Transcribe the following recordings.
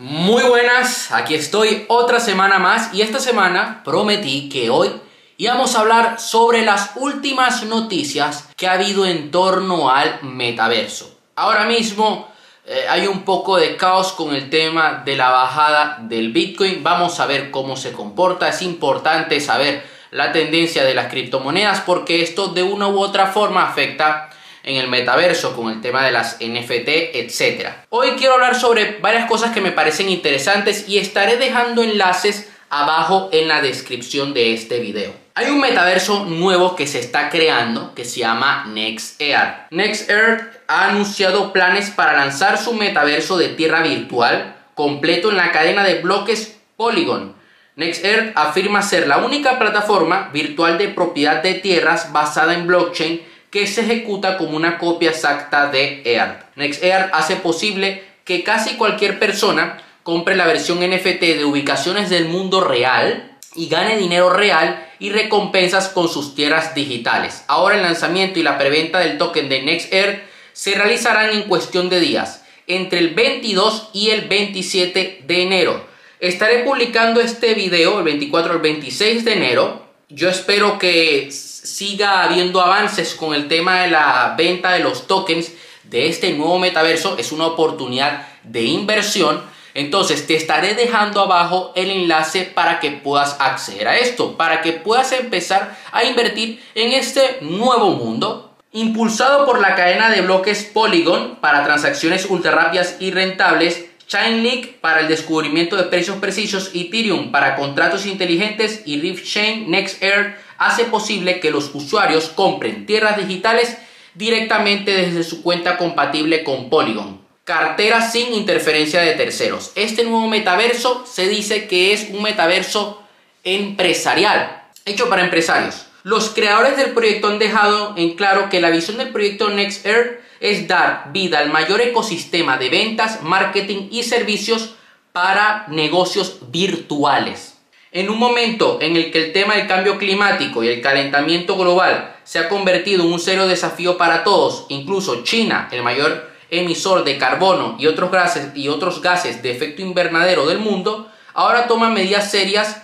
Muy buenas, aquí estoy otra semana más y esta semana prometí que hoy íbamos a hablar sobre las últimas noticias que ha habido en torno al metaverso. Ahora mismo eh, hay un poco de caos con el tema de la bajada del Bitcoin, vamos a ver cómo se comporta, es importante saber la tendencia de las criptomonedas porque esto de una u otra forma afecta en el metaverso con el tema de las NFT, etc. Hoy quiero hablar sobre varias cosas que me parecen interesantes y estaré dejando enlaces abajo en la descripción de este video. Hay un metaverso nuevo que se está creando que se llama NextEarth. NextEarth ha anunciado planes para lanzar su metaverso de tierra virtual completo en la cadena de bloques Polygon. NextEarth afirma ser la única plataforma virtual de propiedad de tierras basada en blockchain que se ejecuta como una copia exacta de EART. NextEarth hace posible que casi cualquier persona compre la versión NFT de ubicaciones del mundo real y gane dinero real y recompensas con sus tierras digitales. Ahora el lanzamiento y la preventa del token de NextEarth se realizarán en cuestión de días, entre el 22 y el 27 de enero. Estaré publicando este video el 24 al 26 de enero. Yo espero que siga habiendo avances con el tema de la venta de los tokens de este nuevo metaverso. Es una oportunidad de inversión. Entonces te estaré dejando abajo el enlace para que puedas acceder a esto, para que puedas empezar a invertir en este nuevo mundo. Impulsado por la cadena de bloques Polygon para transacciones ultra rápidas y rentables, Chainlink para el descubrimiento de precios precisos, Ethereum para contratos inteligentes y Chain NextEarth hace posible que los usuarios compren tierras digitales directamente desde su cuenta compatible con Polygon. Cartera sin interferencia de terceros. Este nuevo metaverso se dice que es un metaverso empresarial, hecho para empresarios. Los creadores del proyecto han dejado en claro que la visión del proyecto NextEarth es dar vida al mayor ecosistema de ventas, marketing y servicios para negocios virtuales. En un momento en el que el tema del cambio climático y el calentamiento global se ha convertido en un serio desafío para todos, incluso China, el mayor emisor de carbono y otros gases, y otros gases de efecto invernadero del mundo, ahora toma medidas serias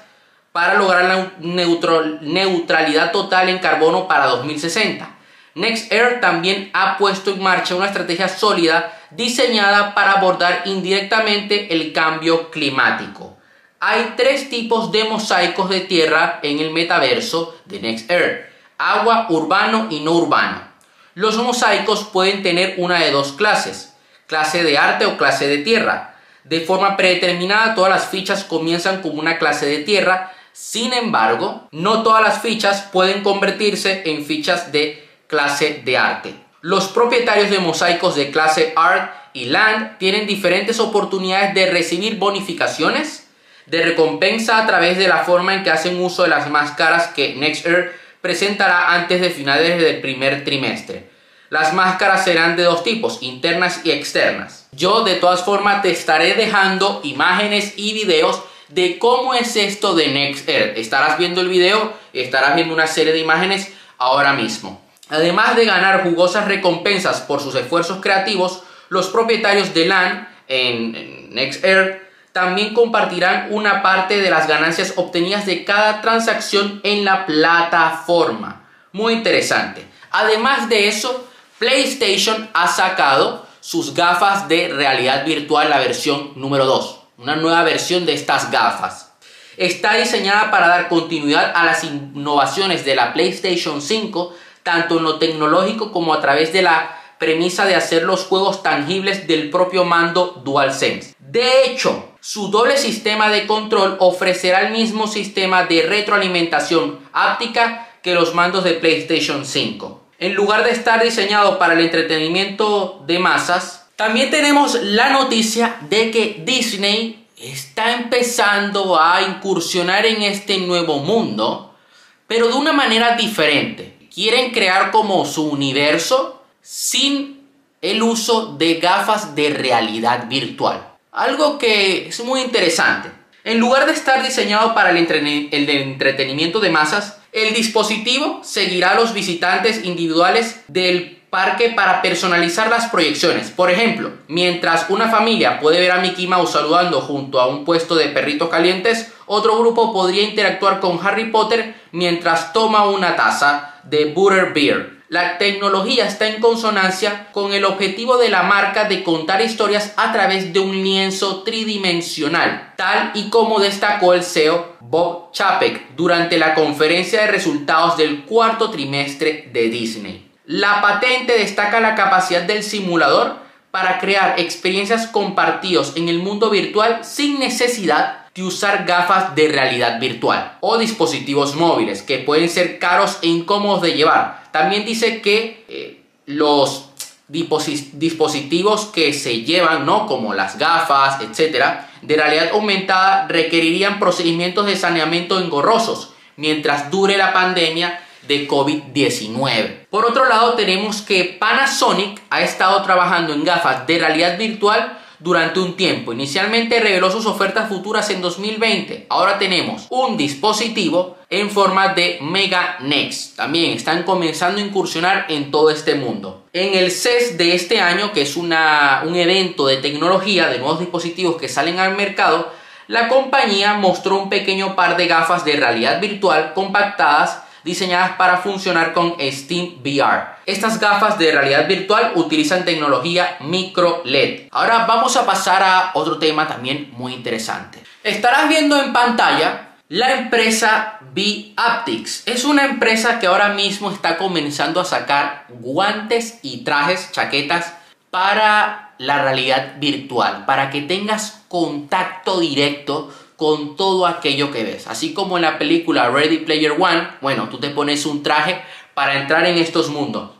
para lograr la neutralidad total en carbono para 2060. NextAir también ha puesto en marcha una estrategia sólida diseñada para abordar indirectamente el cambio climático hay tres tipos de mosaicos de tierra en el metaverso de NextEarth, agua, urbano y no urbano. Los mosaicos pueden tener una de dos clases, clase de arte o clase de tierra. De forma predeterminada todas las fichas comienzan como una clase de tierra, sin embargo, no todas las fichas pueden convertirse en fichas de clase de arte. Los propietarios de mosaicos de clase Art y Land tienen diferentes oportunidades de recibir bonificaciones de recompensa a través de la forma en que hacen uso de las máscaras que NextEarth presentará antes de finales del primer trimestre. Las máscaras serán de dos tipos, internas y externas. Yo de todas formas te estaré dejando imágenes y videos de cómo es esto de NextEarth. Estarás viendo el video estarás viendo una serie de imágenes ahora mismo. Además de ganar jugosas recompensas por sus esfuerzos creativos, los propietarios de LAN en, NextEarth también compartirán una parte de las ganancias obtenidas de cada transacción en la plataforma. Muy interesante. Además de eso, PlayStation ha sacado sus gafas de realidad virtual, la versión número 2. Una nueva versión de estas gafas. Está diseñada para dar continuidad a las innovaciones de la PlayStation 5, tanto en lo tecnológico como a través de la premisa de hacer los juegos tangibles del propio mando DualSense. De hecho, su doble sistema de control ofrecerá el mismo sistema de retroalimentación áptica que los mandos de PlayStation 5. En lugar de estar diseñado para el entretenimiento de masas, también tenemos la noticia de que Disney está empezando a incursionar en este nuevo mundo, pero de una manera diferente. Quieren crear como su universo sin el uso de gafas de realidad virtual. Algo que es muy interesante. En lugar de estar diseñado para el, entretenimiento de masas, el dispositivo seguirá a los visitantes individuales del parque para personalizar las proyecciones. Por ejemplo, mientras una familia puede ver a Mickey Mouse saludando junto a un puesto de perritos calientes, otro grupo podría interactuar con Harry Potter mientras toma una taza de Butterbeer. La tecnología está en consonancia con el objetivo de la marca de contar historias a través de un lienzo tridimensional, tal y como destacó el CEO Bob Chapek durante la conferencia de resultados del cuarto trimestre de Disney. La patente destaca la capacidad del simulador para crear experiencias compartidas en el mundo virtual sin necesidad de usar gafas de realidad virtual o dispositivos móviles que pueden ser caros e incómodos de llevar. También dice que eh, los dispositivos que se llevan, ¿no? como las gafas, etcétera, de realidad aumentada requerirían procedimientos de saneamiento engorrosos mientras dure la pandemia de COVID-19. Por otro lado, tenemos que Panasonic ha estado trabajando en gafas de realidad virtual durante un tiempo. Inicialmente reveló sus ofertas futuras en 2020. Ahora tenemos un dispositivo en forma de Mega Next. También están comenzando a incursionar en todo este mundo. En el CES de este año, que es una, un evento de tecnología de nuevos dispositivos que salen al mercado, la compañía mostró un pequeño par de gafas de realidad virtual compactadas diseñadas para funcionar con Steam VR. Estas gafas de realidad virtual utilizan tecnología micro LED. Ahora vamos a pasar a otro tema también muy interesante. Estarás viendo en pantalla la empresa B-Aptics. Es una empresa que ahora mismo está comenzando a sacar guantes y trajes, chaquetas para la realidad virtual, para que tengas contacto directo con todo aquello que ves. Así como en la película Ready Player One, bueno, tú te pones un traje para entrar en estos mundos.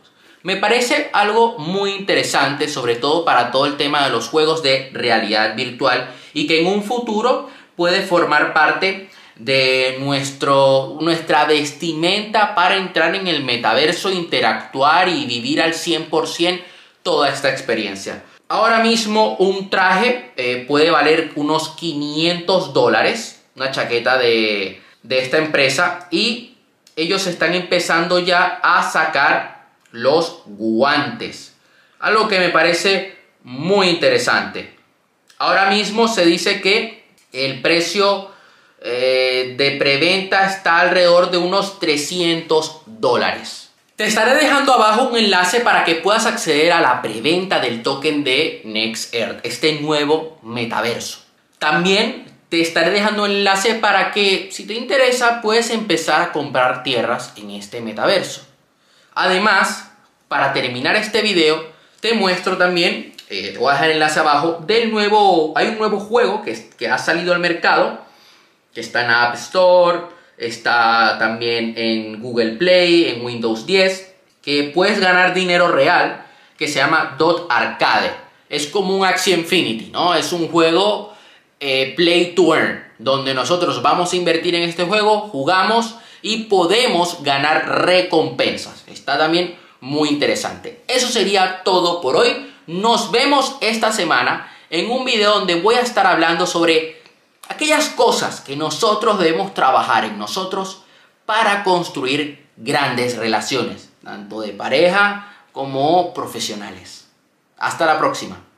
Me parece algo muy interesante, sobre todo para todo el tema de los juegos de realidad virtual y que en un futuro puede formar parte de nuestro, nuestra vestimenta para entrar en el metaverso, interactuar y vivir al 100% toda esta experiencia. Ahora mismo un traje eh, puede valer unos 500 dólares, una chaqueta de, de esta empresa y ellos están empezando ya a sacar los guantes. Algo que me parece muy interesante. Ahora mismo se dice que el precio eh, de preventa está alrededor de unos 300 dólares. Te estaré dejando abajo un enlace para que puedas acceder a la preventa del token de NextEarth, este nuevo metaverso. También te estaré dejando un enlace para que, si te interesa, puedes empezar a comprar tierras en este metaverso. Además, para terminar este video, te muestro también, eh, te voy a dejar el enlace abajo, del nuevo, hay un nuevo juego que, que ha salido al mercado, que está en App Store, está también en Google Play, en Windows 10, que puedes ganar dinero real, que se llama Dot Arcade. Es como un Axie Infinity, ¿no? Es un juego eh, Play to Earn, donde nosotros vamos a invertir en este juego, jugamos y podemos ganar recompensas. Está también muy interesante. Eso sería todo por hoy. Nos vemos esta semana en un video donde voy a estar hablando sobre aquellas cosas que nosotros debemos trabajar en nosotros para construir grandes relaciones, tanto de pareja como profesionales. Hasta la próxima.